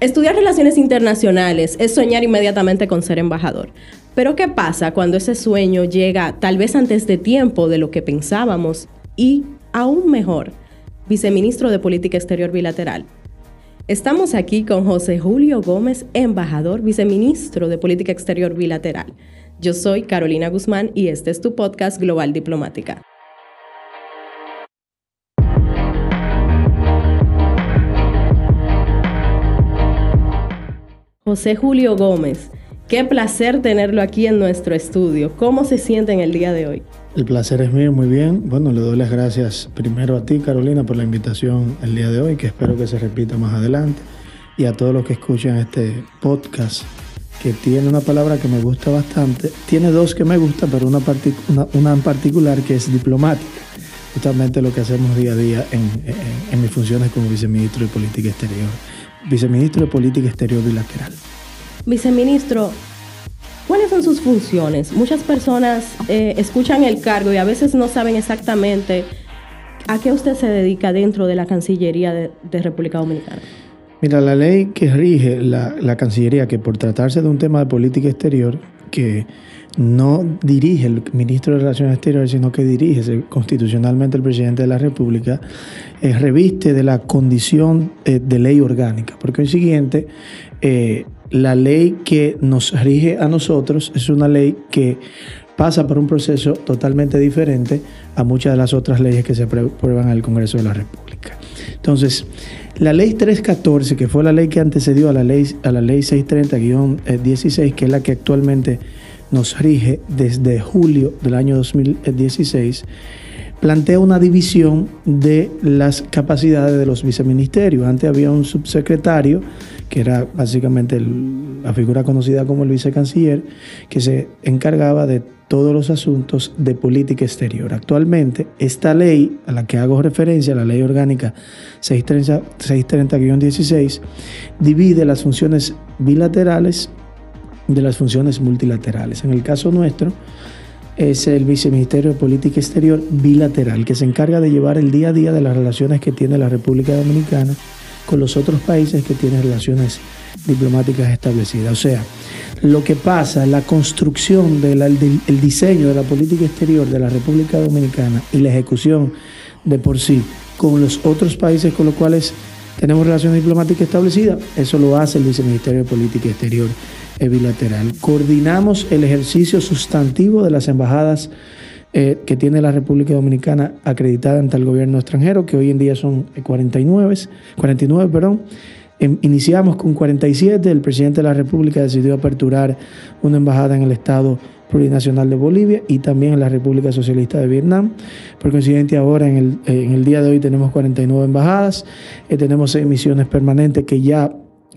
Estudiar relaciones internacionales es soñar inmediatamente con ser embajador. Pero ¿qué pasa cuando ese sueño llega tal vez antes de tiempo de lo que pensábamos y, aún mejor, viceministro de Política Exterior Bilateral? Estamos aquí con José Julio Gómez, embajador, viceministro de Política Exterior Bilateral. Yo soy Carolina Guzmán y este es tu podcast Global Diplomática. José Julio Gómez, qué placer tenerlo aquí en nuestro estudio. ¿Cómo se siente en el día de hoy? El placer es mío, muy bien. Bueno, le doy las gracias primero a ti, Carolina, por la invitación el día de hoy, que espero que se repita más adelante, y a todos los que escuchan este podcast, que tiene una palabra que me gusta bastante. Tiene dos que me gustan, pero una, en particular que es diplomática, justamente lo que hacemos día a día en, en mis funciones como viceministro de Política Exterior viceministro de Política Exterior Bilateral. Viceministro, ¿cuáles son sus funciones? Muchas personas eh, escuchan el cargo y a veces no saben exactamente a qué usted se dedica dentro de la Cancillería de, República Dominicana. Mira, la ley que rige la, la Cancillería, que por tratarse de un tema de política exterior, que no dirige el ministro de Relaciones Exteriores, sino que dirige constitucionalmente el presidente de la República, eh, reviste de la condición eh, de ley orgánica. Porque hoy siguiente, eh, la ley que nos rige a nosotros es una ley que pasa por un proceso totalmente diferente a muchas de las otras leyes que se aprueban en el Congreso de la República. Entonces, la ley 314, que fue la ley que antecedió a la ley, a la ley 630-16, que es la que actualmente nos rige desde julio del año 2016, plantea una división de las capacidades de los viceministerios. Antes había un subsecretario, que era básicamente la figura conocida como el vicecanciller, que se encargaba de todos los asuntos de política exterior. Actualmente, esta ley a la que hago referencia, la ley orgánica 630-16, divide las funciones bilaterales de las funciones multilaterales. En el caso nuestro, es el Viceministerio de Política Exterior bilateral, que se encarga de llevar el día a día de las relaciones que tiene la República Dominicana con los otros países que tienen relaciones diplomáticas establecidas. O sea, lo que pasa, la construcción del el diseño de la política exterior de la República Dominicana y la ejecución de por sí con los otros países con los cuales tenemos relaciones diplomáticas establecidas, eso lo hace el Viceministerio de Política Exterior bilateral. Coordinamos el ejercicio sustantivo de las embajadas eh, que tiene la República Dominicana acreditada ante el gobierno extranjero, que hoy en día son 49, 49 perdón. Em, iniciamos con 47, el presidente de la República decidió aperturar una embajada en el Estado plurinacional de Bolivia y también en la República Socialista de Vietnam. Por coincidente, ahora en el, en el día de hoy tenemos 49 embajadas, eh, tenemos seis misiones permanentes que ya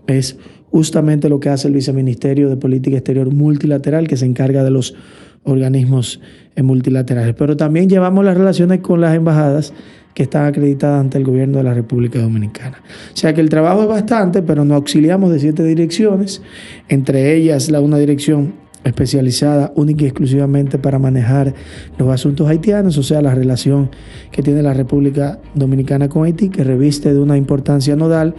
es justamente lo que hace el Viceministerio de Política Exterior Multilateral, que se encarga de los organismos eh, multilaterales. Pero también llevamos las relaciones con las embajadas que están acreditadas ante el gobierno de la República Dominicana. O sea que el trabajo es bastante, pero nos auxiliamos de siete direcciones, entre ellas la una dirección especializada única y exclusivamente para manejar los asuntos haitianos, o sea, la relación que tiene la República Dominicana con Haití, que reviste de una importancia nodal,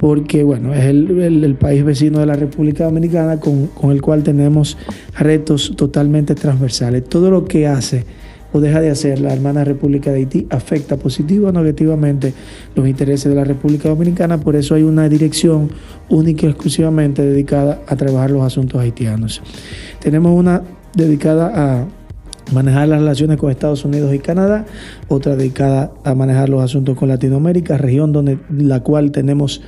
porque bueno, es el, país vecino de la República Dominicana con, con el cual tenemos retos totalmente transversales. Todo lo que hace o deja de hacer la hermana República de Haití afecta positiva o negativamente los intereses de la República Dominicana, por eso hay una dirección única y exclusivamente dedicada a trabajar los asuntos haitianos. Tenemos una dedicada a manejar las relaciones con Estados Unidos y Canadá, otra dedicada a manejar los asuntos con Latinoamérica, región donde la cual tenemos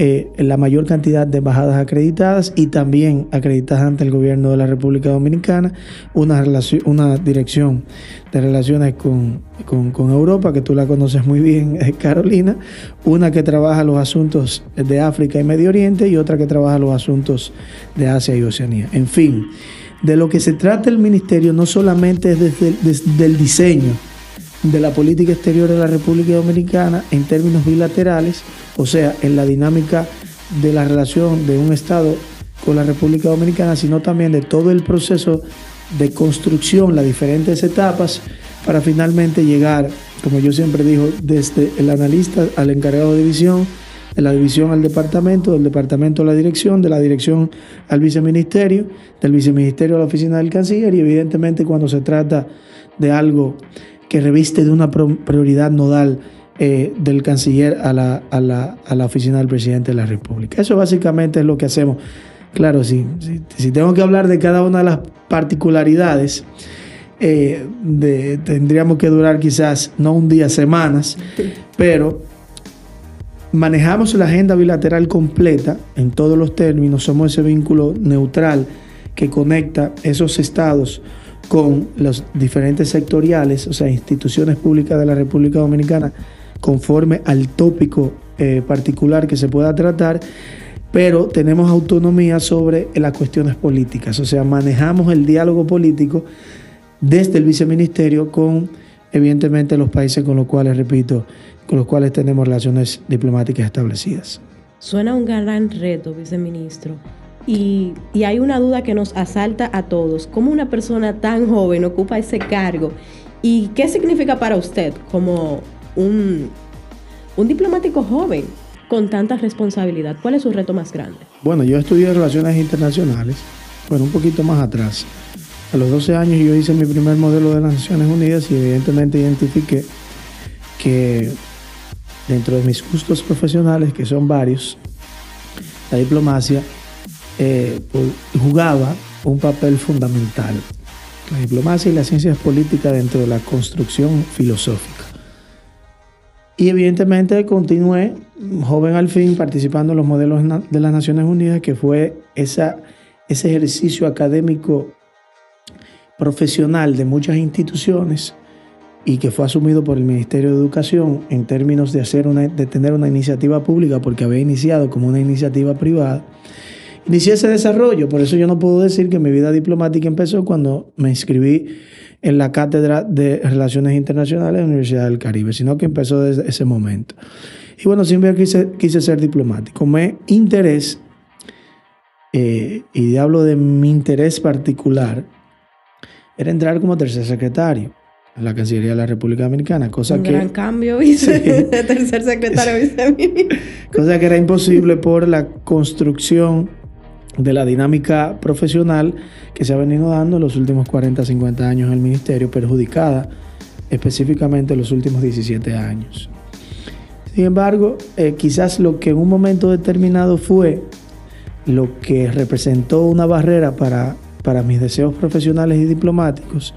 eh, la mayor cantidad de embajadas acreditadas y también acreditadas ante el gobierno de la República Dominicana, una, una dirección de relaciones con, con, Europa, que tú la conoces muy bien, Carolina, una que trabaja los asuntos de África y Medio Oriente y otra que trabaja los asuntos de Asia y Oceanía. En fin, de lo que se trata el ministerio no solamente es desde, desde el diseño, de la política exterior de la República Dominicana en términos bilaterales, o sea, en la dinámica de la relación de un Estado con la República Dominicana, sino también de todo el proceso de construcción, las diferentes etapas, para finalmente llegar, como yo siempre digo, desde el analista al encargado de división, de la división al departamento, del departamento a la dirección, de la dirección al viceministerio, del viceministerio a la oficina del canciller y evidentemente cuando se trata de algo que reviste de una prioridad nodal eh, del canciller a la, a, la, a la, oficina del presidente de la República. Eso básicamente es lo que hacemos. Claro, sí, si tengo que hablar de cada una de las particularidades, eh, de, tendríamos que durar quizás no un día, semanas, pero manejamos la agenda bilateral completa en todos los términos, somos ese vínculo neutral que conecta esos estados con los diferentes sectoriales, o sea, instituciones públicas de la República Dominicana conforme al tópico eh, particular que se pueda tratar, pero tenemos autonomía sobre las cuestiones políticas, o sea, manejamos el diálogo político desde el viceministerio con, evidentemente, los países con los cuales, repito, con los cuales tenemos relaciones diplomáticas establecidas. Suena un gran reto, viceministro. Y, y, hay una duda que nos asalta a todos. ¿Cómo una persona tan joven ocupa ese cargo? ¿Y qué significa para usted como un, diplomático joven con tanta responsabilidad? ¿Cuál es su reto más grande? Bueno, yo estudié Relaciones Internacionales, bueno, un poquito más atrás. A los 12 años yo hice mi primer modelo de las Naciones Unidas y evidentemente identifiqué que dentro de mis gustos profesionales, que son varios, la diplomacia eh, pues, jugaba un papel fundamental. La diplomacia y las ciencias políticas dentro de la construcción filosófica. Y evidentemente continué, joven al fin, participando en los modelos de las Naciones Unidas, que fue esa, ese ejercicio académico profesional de muchas instituciones y que fue asumido por el Ministerio de Educación en términos de, hacer una, de tener una iniciativa pública, porque había iniciado como una iniciativa privada. Inicié ese desarrollo, por eso yo no puedo decir que mi vida diplomática empezó cuando me inscribí en la cátedra de Relaciones Internacionales de la Universidad del Caribe, sino que empezó desde ese momento. Y bueno, siempre quise, quise ser diplomático. Mi interés, eh, y hablo de mi interés particular, era entrar como tercer secretario en la Cancillería de la República Dominicana, cosa Un que... gran cambio, vice, tercer secretario, viceministro. cosa que era imposible por la construcción de la dinámica profesional que se ha venido dando en los últimos 40, 50 años en el ministerio, perjudicada específicamente en los últimos 17 años. Sin embargo, eh, quizás lo que en un momento determinado fue lo que representó una barrera para, para mis deseos profesionales y diplomáticos,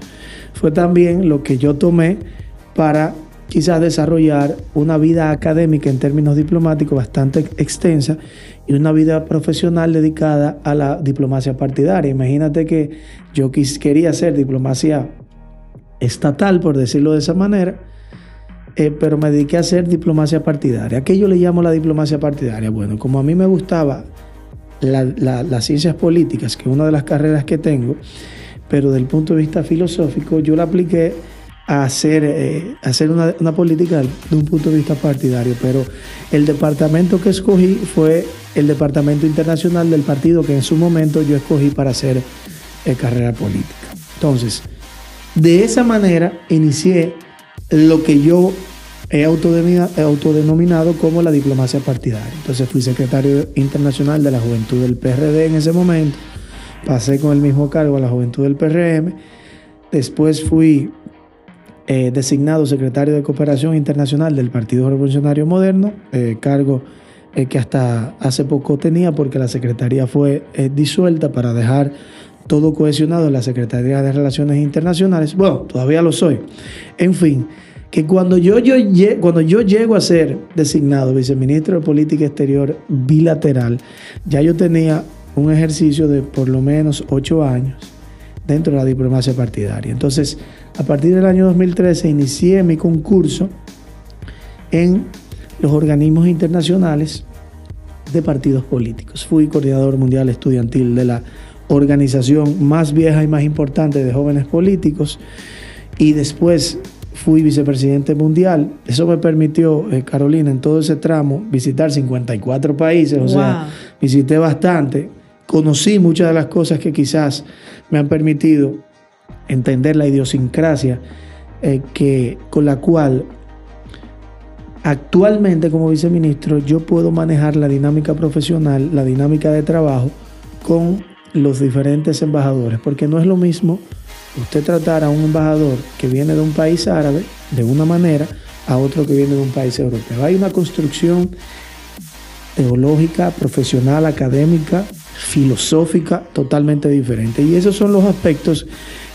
fue también lo que yo tomé para quizás desarrollar una vida académica en términos diplomáticos bastante extensa y una vida profesional dedicada a la diplomacia partidaria. Imagínate que yo quería hacer diplomacia estatal, por decirlo de esa manera, eh, pero me dediqué a hacer diplomacia partidaria. qué yo le llamo la diplomacia partidaria? Bueno, como a mí me gustaba las ciencias políticas, que es una de las carreras que tengo, pero desde el punto de vista filosófico, yo la apliqué a hacer, eh, hacer una, política de un punto de vista partidario, pero el departamento que escogí fue el departamento internacional del partido que en su momento yo escogí para hacer eh, carrera política. Entonces, de esa manera inicié lo que yo he autodenominado como la diplomacia partidaria. Entonces fui secretario internacional de la juventud del PRD en ese momento, pasé con el mismo cargo a la juventud del PRM, después fui eh, designado secretario de Cooperación Internacional del Partido Revolucionario Moderno, eh, cargo eh, que hasta hace poco tenía porque la Secretaría fue disuelta para dejar todo cohesionado en la Secretaría de Relaciones Internacionales. Bueno, todavía lo soy. En fin, que cuando yo, yo, cuando yo llego a ser designado viceministro de Política Exterior bilateral, ya yo tenía un ejercicio de por lo menos ocho años dentro de la diplomacia partidaria. Entonces, a partir del año 2013 inicié mi concurso en los organismos internacionales de partidos políticos. Fui coordinador mundial estudiantil de la organización más vieja y más importante de jóvenes políticos y después fui vicepresidente mundial. Eso me permitió, eh, Carolina, en todo ese tramo, visitar 54 países, o sea, visité bastante, conocí muchas de las cosas que quizás me han permitido entender la idiosincrasia eh, que, con la cual actualmente como viceministro yo puedo manejar la dinámica profesional, la dinámica de trabajo con los diferentes embajadores, porque no es lo mismo usted tratar a un embajador que viene de un país árabe de una manera a otro que viene de un país europeo. Hay una construcción teológica, profesional, académica, filosófica totalmente diferente. Y esos son los aspectos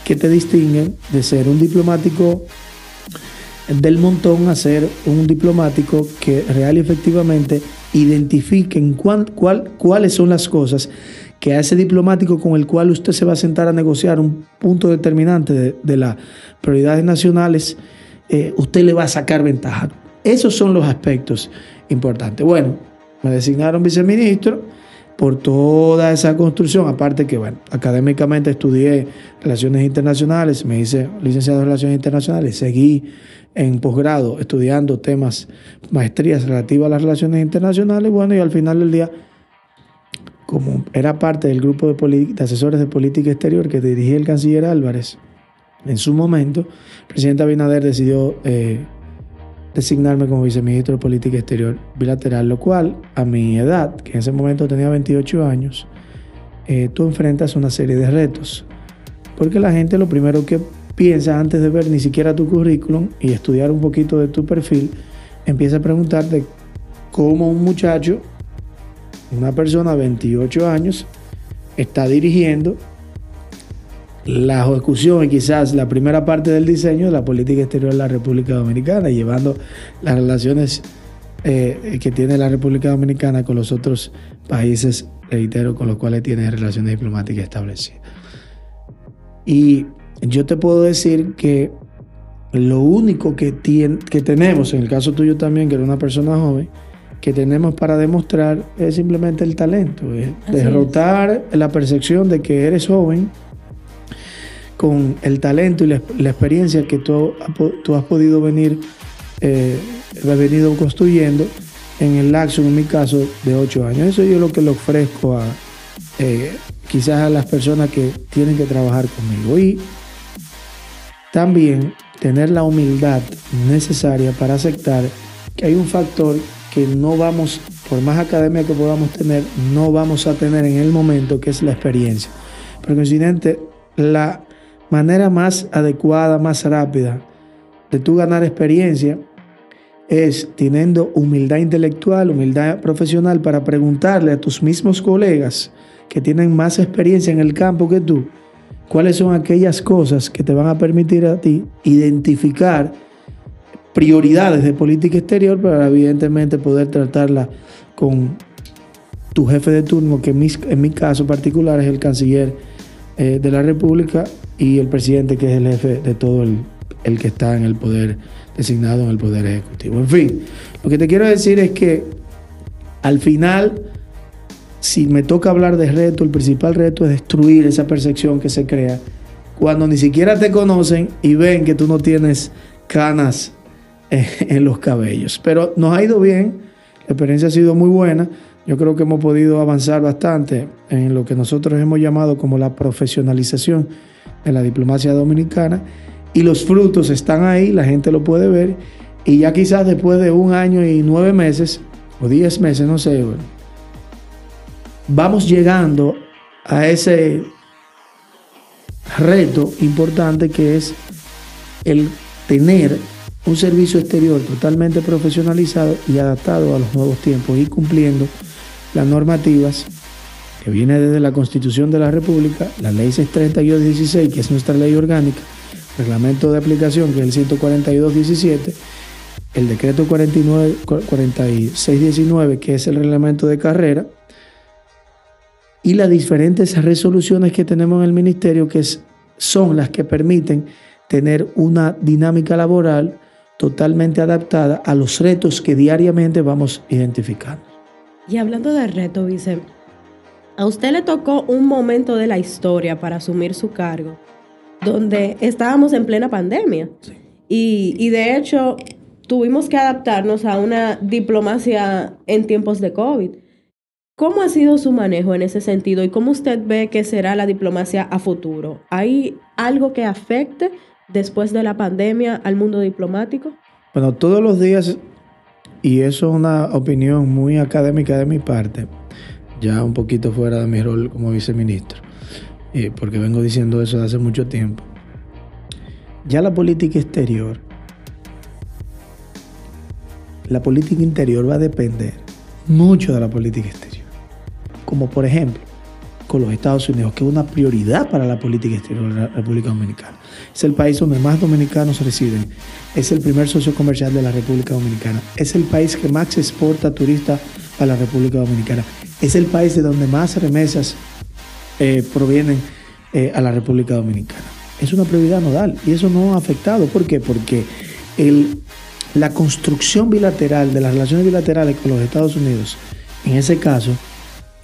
que te distinguen de ser un diplomático del montón a ser un diplomático que real y efectivamente identifique cuál, cuáles son las cosas que a ese diplomático con el cual usted se va a sentar a negociar un punto determinante de, las prioridades nacionales, eh, usted le va a sacar ventaja. Esos son los aspectos importantes. Bueno, me designaron viceministro por toda esa construcción, aparte que, bueno, académicamente estudié relaciones internacionales, me hice licenciado en relaciones internacionales, seguí en posgrado estudiando temas, maestrías relativas a las relaciones internacionales, bueno, y al final del día como era parte del grupo de, asesores de política exterior que dirigía el canciller Álvarez, en su momento, el presidente Abinader decidió eh, designarme como viceministro de política exterior bilateral, lo cual a mi edad, que en ese momento tenía 28 años, eh, tú enfrentas una serie de retos. Porque la gente lo primero que piensa antes de ver ni siquiera tu currículum y estudiar un poquito de tu perfil, empieza a preguntarte cómo un muchacho una persona de 28 años está dirigiendo la ejecución y quizás la primera parte del diseño de la política exterior de la República Dominicana, llevando las relaciones eh, que tiene la República Dominicana con los otros países, reitero, con los cuales tiene relaciones diplomáticas establecidas. Y yo te puedo decir que lo único que, que tenemos, en el caso tuyo también, que era una persona joven, que tenemos para demostrar es simplemente el talento, derrotar la percepción de que eres joven con el talento y la, experiencia que tú, has podido venir, eh, construyendo en el lapso, en mi caso, de ocho años. Eso yo es lo que le ofrezco a eh, quizás a las personas que tienen que trabajar conmigo. Y también tener la humildad necesaria para aceptar que hay un factor que no vamos, por más academia que podamos tener, no vamos a tener en el momento, que es la experiencia. Por coincidente, la manera más adecuada, más rápida de tú ganar experiencia es teniendo humildad intelectual, humildad profesional para preguntarle a tus mismos colegas que tienen más experiencia en el campo que tú, cuáles son aquellas cosas que te van a permitir a ti identificar prioridades de política exterior para evidentemente poder tratarla con tu jefe de turno, que en mi, caso particular es el canciller eh, de la República y el presidente que es el jefe de todo el, el que está en el poder designado en el poder ejecutivo. En fin, lo que te quiero decir es que al final, si me toca hablar de reto, el principal reto es destruir esa percepción que se crea cuando ni siquiera te conocen y ven que tú no tienes canas en los cabellos. Pero nos ha ido bien, la experiencia ha sido muy buena. Yo creo que hemos podido avanzar bastante en lo que nosotros hemos llamado como la profesionalización de la diplomacia dominicana y los frutos están ahí, la gente lo puede ver y ya quizás después de un año y nueve meses o diez meses, no sé, vamos llegando a ese reto importante que es el tener un servicio exterior totalmente profesionalizado y adaptado a los nuevos tiempos y cumpliendo las normativas que viene desde la Constitución de la República, la Ley 632-16, que es nuestra ley orgánica, reglamento de aplicación, que es el 142-17, el decreto 49, 46-19, que es el reglamento de carrera, y las diferentes resoluciones que tenemos en el ministerio, que son las que permiten tener una dinámica laboral totalmente adaptada a los retos que diariamente vamos identificando. Y hablando de reto, Vice, a usted le tocó un momento de la historia para asumir su cargo, donde estábamos en plena pandemia. Y, y de hecho, tuvimos que adaptarnos a una diplomacia en tiempos de COVID. ¿Cómo ha sido su manejo en ese sentido y cómo usted ve que será la diplomacia a futuro? ¿Hay algo que afecte después de la pandemia al mundo diplomático? Bueno, todos los días y eso es una opinión muy académica de mi parte, ya un poquito fuera de mi rol como viceministro, eh, porque vengo diciendo eso hace mucho tiempo. Ya la política exterior, la política interior va a depender mucho de la política exterior. Como por ejemplo, con los Estados Unidos, que es una prioridad para la política exterior de la República Dominicana. Es el país donde más dominicanos residen. Es el primer socio comercial de la República Dominicana. Es el país que más exporta turistas a la República Dominicana. Es el país de donde más remesas eh, provienen eh, a la República Dominicana. Es una prioridad nodal y eso no ha afectado. ¿Por qué? Porque el, la construcción bilateral de las relaciones bilaterales con los Estados Unidos, en ese caso,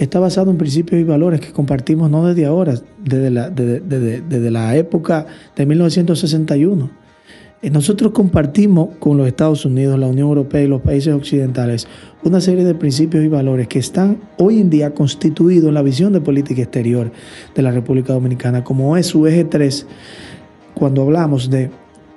está basado en principios y valores que compartimos no desde ahora, desde la, época de 1961. Eh, nosotros compartimos con los Estados Unidos, la Unión Europea y los países occidentales una serie de principios y valores que están hoy en día constituidos en la visión de política exterior de la República Dominicana, como es su eje 3, cuando hablamos de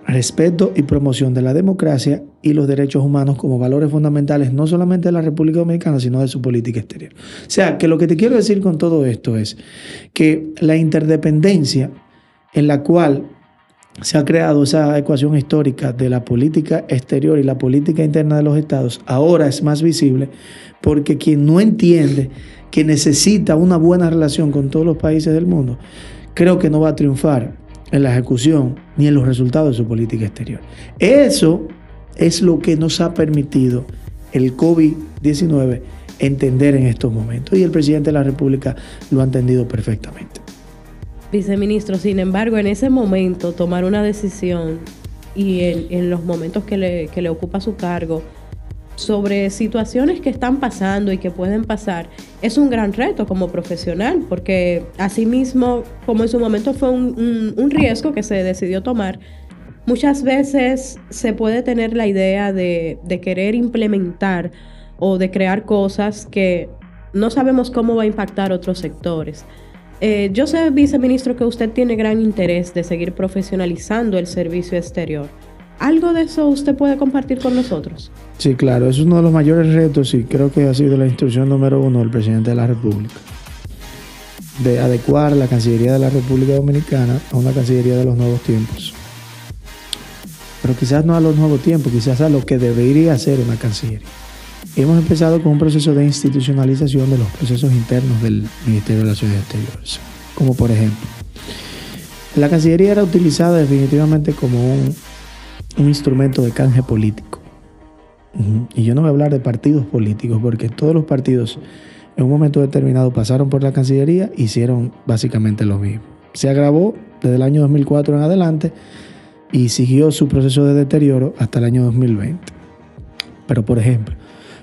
respeto y promoción de la democracia y los derechos humanos como valores fundamentales no solamente de la República Dominicana, sino de su política exterior. O sea, que lo que te quiero decir con todo esto es que la interdependencia en la cual se ha creado esa ecuación histórica de la política exterior y la política interna de los estados, ahora es más visible porque quien no entiende que necesita una buena relación con todos los países del mundo, creo que no va a triunfar en la ejecución ni en los resultados de su política exterior. Eso es lo que nos ha permitido el COVID-19 entender en estos momentos y el presidente de la República lo ha entendido perfectamente. Viceministro, sin embargo, en ese momento tomar una decisión y en, los momentos que le, que le ocupa su cargo, sobre situaciones que están pasando y que pueden pasar, es un gran reto como profesional, porque asimismo, como en su momento fue un, riesgo que se decidió tomar, muchas veces se puede tener la idea de, querer implementar o de crear cosas que no sabemos cómo va a impactar otros sectores. Eh, yo sé, viceministro, que usted tiene gran interés de seguir profesionalizando el servicio exterior. ¿Algo de eso usted puede compartir con nosotros? Sí, claro, es uno de los mayores retos y creo que ha sido la instrucción número uno del presidente de la República, de adecuar la Cancillería de la República Dominicana a una Cancillería de los nuevos tiempos. Pero quizás no a los nuevos tiempos, quizás a lo que debería ser una Cancillería. Hemos empezado con un proceso de institucionalización de los procesos internos del Ministerio de Relaciones Exteriores, como por ejemplo, la Cancillería era utilizada definitivamente como un un instrumento de canje político. Y yo no voy a hablar de partidos políticos, porque todos los partidos en un momento determinado pasaron por la Cancillería hicieron básicamente lo mismo. Se agravó desde el año 2004 en adelante y siguió su proceso de deterioro hasta el año 2020. Pero, por ejemplo,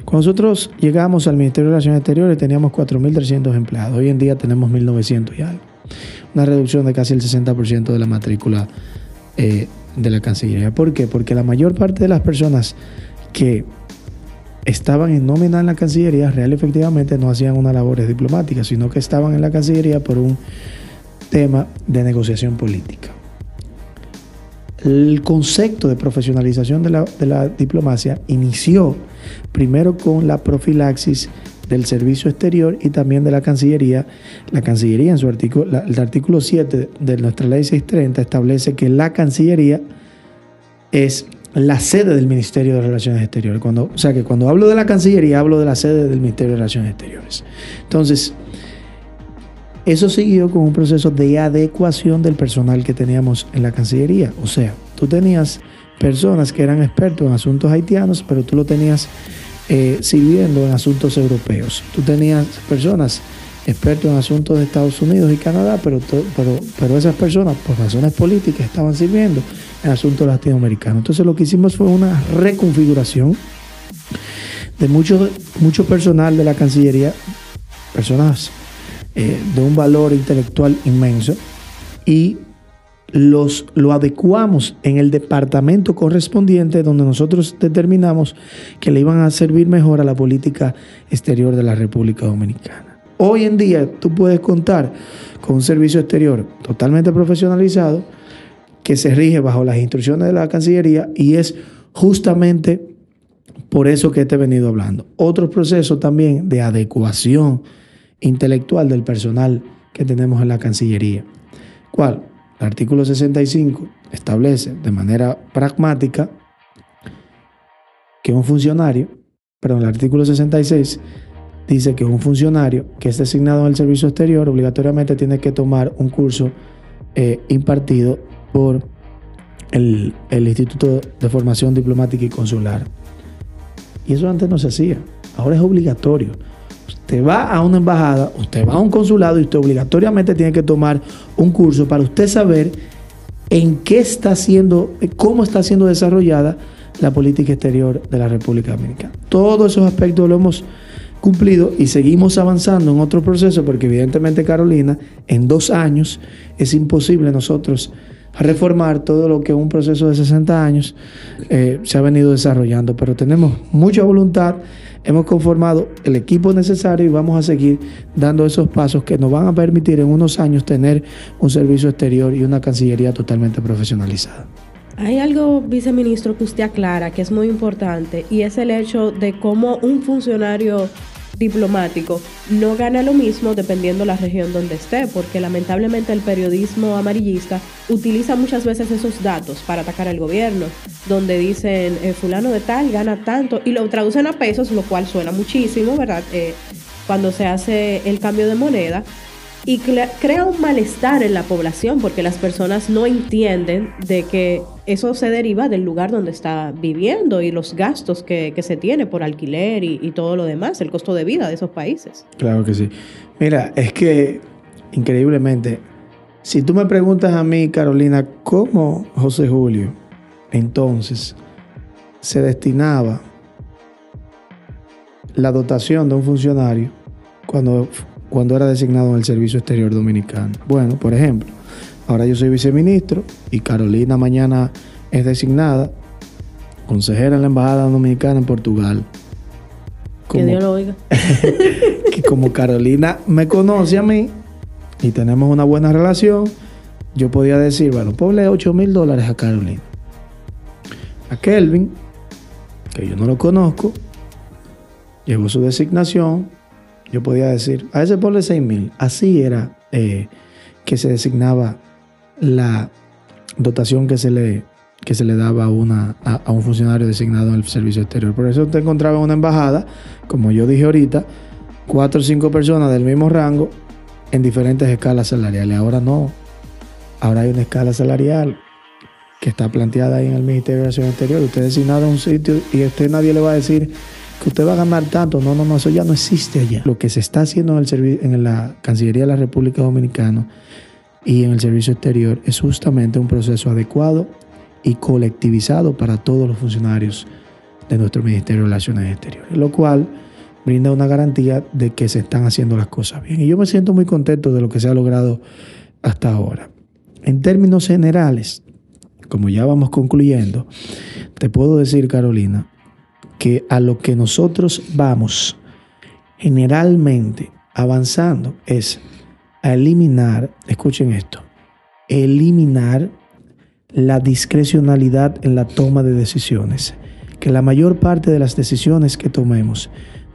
cuando nosotros llegamos al Ministerio de Relaciones Exteriores teníamos 4.300 empleados. Hoy en día tenemos 1.900 y algo. Una reducción de casi el 60% de la matrícula eh, de la Cancillería. ¿Por qué? Porque la mayor parte de las personas que estaban en nómina en la Cancillería real efectivamente no hacían una labores diplomáticas, sino que estaban en la Cancillería por un tema de negociación política. El concepto de profesionalización de la, de la diplomacia inició primero con la profilaxis del Servicio Exterior y también de la Cancillería. La Cancillería, en su artículo, el artículo 7 de nuestra ley 630, establece que la Cancillería es la sede del Ministerio de Relaciones Exteriores. Cuando, o sea que cuando hablo de la Cancillería, hablo de la sede del Ministerio de Relaciones Exteriores. Entonces, eso siguió con un proceso de adecuación del personal que teníamos en la Cancillería. O sea, tú tenías personas que eran expertos en asuntos haitianos, pero tú lo tenías eh, sirviendo en asuntos europeos. Tú tenías personas expertos en asuntos de Estados Unidos y Canadá, pero, pero, pero esas personas, por razones políticas, estaban sirviendo en asuntos latinoamericanos. Entonces lo que hicimos fue una reconfiguración de mucho, mucho personal de la Cancillería, personas eh, de un valor intelectual inmenso, y los, lo adecuamos en el departamento correspondiente donde nosotros determinamos que le iban a servir mejor a la política exterior de la República Dominicana. Hoy en día tú puedes contar con un servicio exterior totalmente profesionalizado que se rige bajo las instrucciones de la Cancillería y es justamente por eso que te he venido hablando. Otros procesos también de adecuación intelectual del personal que tenemos en la Cancillería. ¿Cuál? El artículo 65 establece de manera pragmática que un funcionario, perdón, el artículo 66 dice que un funcionario que es designado en el servicio exterior obligatoriamente tiene que tomar un curso eh, impartido por el Instituto de Formación Diplomática y Consular. Y eso antes no se hacía, ahora es obligatorio. Usted va a una embajada, usted va a un consulado y usted obligatoriamente tiene que tomar un curso para usted saber en qué está siendo, cómo está siendo desarrollada la política exterior de la República Dominicana. Todos esos aspectos lo hemos cumplido y seguimos avanzando en otro proceso porque evidentemente Carolina, en dos años es imposible nosotros reformar todo lo que un proceso de 60 años eh, se ha venido desarrollando, pero tenemos mucha voluntad, hemos conformado el equipo necesario y vamos a seguir dando esos pasos que nos van a permitir en unos años tener un servicio exterior y una cancillería totalmente profesionalizada. Hay algo, viceministro, que usted aclara que es muy importante y es el hecho de cómo un funcionario diplomático no gana lo mismo dependiendo la región donde esté, porque lamentablemente el periodismo amarillista utiliza muchas veces esos datos para atacar al gobierno, donde dicen eh, fulano de tal gana tanto y lo traducen a pesos, lo cual suena muchísimo, ¿verdad? Eh, cuando se hace el cambio de moneda, y crea un malestar en la población porque las personas no entienden de que eso se deriva del lugar donde está viviendo y los gastos que, se tiene por alquiler y, todo lo demás, el costo de vida de esos países. Claro que sí. Mira, es que increíblemente, si tú me preguntas a mí, Carolina, ¿cómo José Julio entonces se destinaba la dotación de un funcionario cuando cuando era designado en el Servicio Exterior Dominicano. Bueno, por ejemplo, ahora yo soy viceministro y Carolina mañana es designada consejera en la Embajada Dominicana en Portugal. que Dios lo oiga. que como Carolina me conoce a mí y tenemos una buena relación, yo podía decir, bueno, ponle 8 mil dólares a Carolina. A Kelvin, que yo no lo conozco, llegó su designación, yo podía decir, a ese ponle 6 mil. Así era eh, que se designaba la dotación que se le, que se le daba a, una, a, un funcionario designado en el servicio exterior. Por eso te encontraba en una embajada, como yo dije ahorita, cuatro o cinco personas del mismo rango en diferentes escalas salariales. Ahora no. Ahora hay una escala salarial que está planteada ahí en el Ministerio de Relaciones Exteriores. Usted es designado a un sitio y usted nadie le va a decir que usted va a ganar tanto. No, no, no, eso ya no existe allá. Lo que se está haciendo en, el en la Cancillería de la República Dominicana y en el servicio exterior es justamente un proceso adecuado y colectivizado para todos los funcionarios de nuestro Ministerio de Relaciones Exteriores, lo cual brinda una garantía de que se están haciendo las cosas bien. Y yo me siento muy contento de lo que se ha logrado hasta ahora. En términos generales, como ya vamos concluyendo, te puedo decir, Carolina, que a lo que nosotros vamos generalmente avanzando es a eliminar, escuchen esto, eliminar la discrecionalidad en la toma de decisiones. Que la mayor parte de las decisiones que tomemos,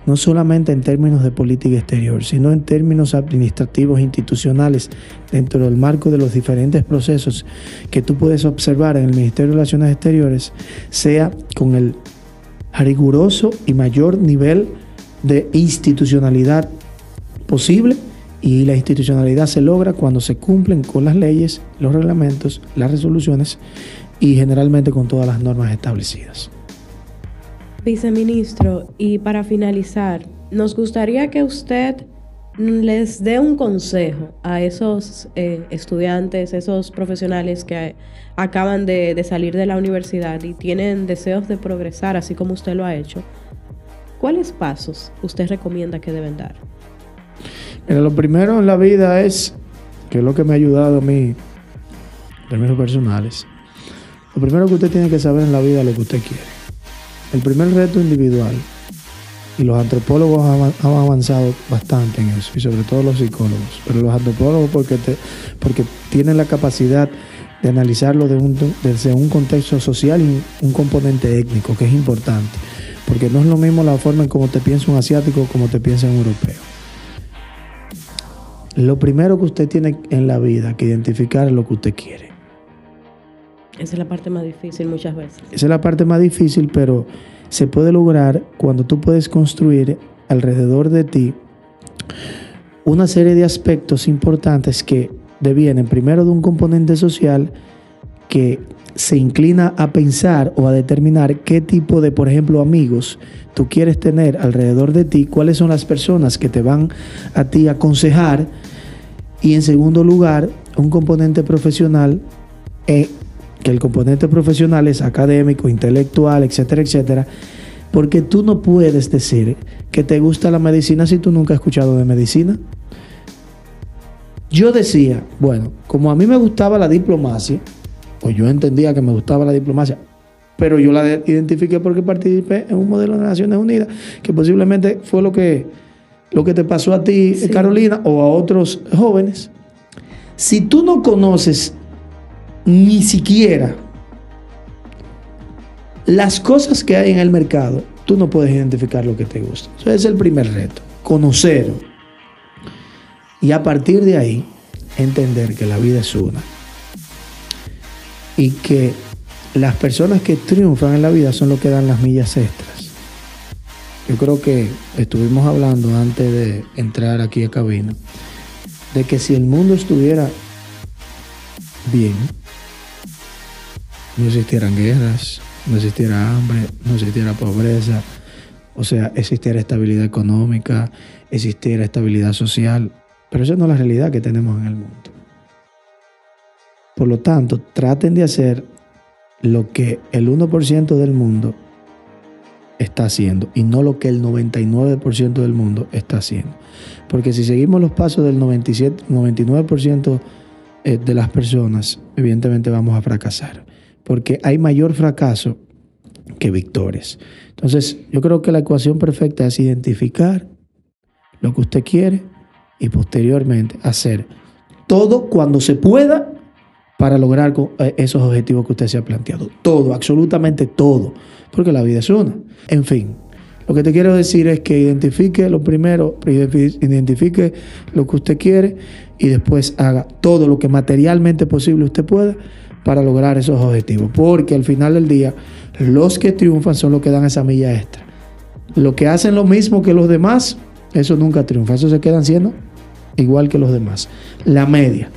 no solamente en términos de política exterior, sino en términos administrativos institucionales, dentro del marco de los diferentes procesos que tú puedes observar en el Ministerio de Relaciones Exteriores, sea con el riguroso y mayor nivel de institucionalidad posible y la institucionalidad se logra cuando se cumplen con las leyes, los reglamentos, las resoluciones y generalmente con todas las normas establecidas. Viceministro, y para finalizar, nos gustaría que usted les dé un consejo a esos eh, estudiantes, esos profesionales que acaban de, salir de la universidad y tienen deseos de progresar, así como usted lo ha hecho. ¿Cuáles pasos usted recomienda que deben dar? Mira, lo primero en la vida es, que lo que me ha ayudado a mí, en términos personales, lo primero que usted tiene que saber en la vida es lo que usted quiere. El primer reto individual y los antropólogos han avanzado bastante en eso, y sobre todo los psicólogos. Pero los antropólogos porque, porque tienen la capacidad de analizarlo de un, desde un contexto social y un componente étnico, que es importante. porque no es lo mismo la forma en cómo te piensa un asiático como te piensa un europeo. Lo primero que usted tiene en la vida que identificar es lo que usted quiere. Esa es la parte más difícil muchas veces. Esa es la parte más difícil, pero se puede lograr cuando tú puedes construir alrededor de ti una serie de aspectos importantes que devienen primero de un componente social que se inclina a pensar o a determinar qué tipo de, por ejemplo, amigos tú quieres tener alrededor de ti, cuáles son las personas que te van a ti a aconsejar. Y en segundo lugar, un componente profesional, eh, que el componente profesional es académico, intelectual, etcétera, etcétera, porque tú no puedes decir que te gusta la medicina si tú nunca has escuchado de medicina. Yo decía, bueno, como a mí me gustaba la diplomacia, pues yo entendía que me gustaba la diplomacia, pero yo la identifiqué porque participé en un modelo de Naciones Unidas, que posiblemente fue lo que, lo que te pasó a ti, Carolina, o a otros jóvenes. Si tú no conoces ni siquiera las cosas que hay en el mercado, tú no puedes identificar lo que te gusta. Ese es el primer reto, conocer. Y a partir de ahí, entender que la vida es una y que las personas que triunfan en la vida son los que dan las millas extras. Yo creo que estuvimos hablando antes de entrar aquí a cabina de que si el mundo estuviera bien, no existieran guerras, no existiera hambre, no existiera pobreza, o sea, existiera estabilidad económica, existiera estabilidad social, pero esa no es la realidad que tenemos en el mundo. Por lo tanto, traten de hacer lo que el 1% del mundo está haciendo y no lo que el 99% del mundo está haciendo. Porque si seguimos los pasos del 97, 99% eh, de las personas, evidentemente vamos a fracasar. Porque hay mayor fracaso que victorias. Entonces, yo creo que la ecuación perfecta es identificar lo que usted quiere y posteriormente hacer todo cuando se pueda para lograr eh, esos objetivos que usted se ha planteado. Todo, absolutamente todo, porque la vida es una. En fin, lo que te quiero decir es que identifique lo primero, identifique lo que usted quiere y después haga todo lo que materialmente posible usted pueda para lograr esos objetivos. Porque al final del día, los que triunfan son los que dan esa milla extra. Los que hacen lo mismo que los demás, eso nunca triunfa. Eso se quedan siendo igual que los demás. La media.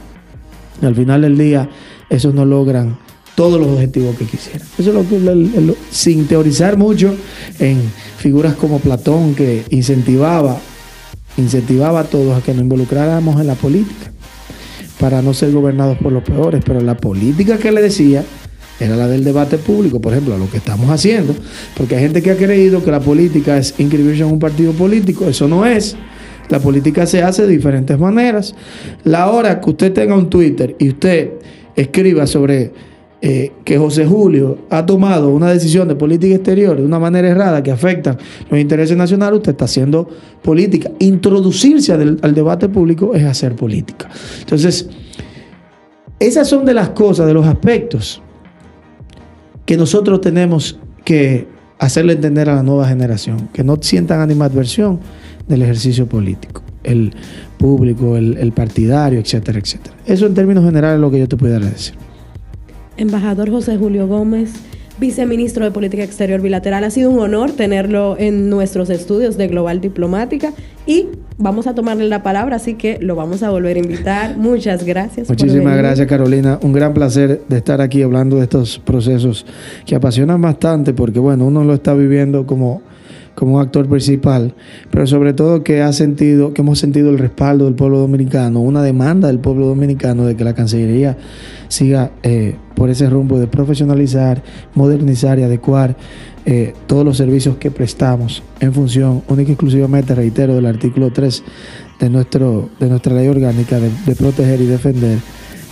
Al final del día, esos no logran todos los objetivos que quisieran. Eso es lo que, sin teorizar mucho en figuras como Platón, que incentivaba, incentivaba a todos a que nos involucráramos en la política para no ser gobernados por los peores, pero la política que le decía era la del debate público, por ejemplo, lo que estamos haciendo, porque hay gente que ha creído que la política es inscribirse en un partido político, eso no es. La política se hace de diferentes maneras. La hora que usted tenga un Twitter y usted escriba sobre eh, que José Julio ha tomado una decisión de política exterior de una manera errada que afecta los intereses nacionales, usted está haciendo política. Introducirse al debate público es hacer política. Entonces, esas son de las cosas, de los aspectos que nosotros tenemos que hacerle entender a la nueva generación, que no sientan animadversión del ejercicio político, el público, el, partidario, etcétera, etcétera. Eso en términos generales es lo que yo te pudiera decir. Embajador José Julio Gómez, viceministro de Política Exterior Bilateral, ha sido un honor tenerlo en nuestros estudios de Global Diplomática y vamos a tomarle la palabra, así que lo vamos a volver a invitar. Muchas gracias. Muchísimas gracias, Carolina. Un gran placer de estar aquí hablando de estos procesos que apasionan bastante porque, bueno, uno lo está viviendo como como un actor principal, pero sobre todo que ha sentido, que hemos sentido el respaldo del pueblo dominicano, una demanda del pueblo dominicano de que la Cancillería siga eh, por ese rumbo de profesionalizar, modernizar y adecuar eh, todos los servicios que prestamos en función única y exclusivamente, reitero, del artículo 3 de, nuestro, de nuestra ley orgánica de proteger y defender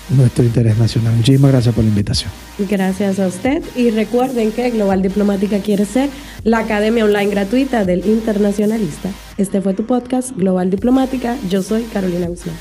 nuestro interés nacional. Muchísimas gracias por la invitación. Gracias a usted y recuerden que Global Diplomática quiere ser la academia online gratuita del internacionalista. Este fue tu podcast Global Diplomática. Yo soy Carolina Guzmán.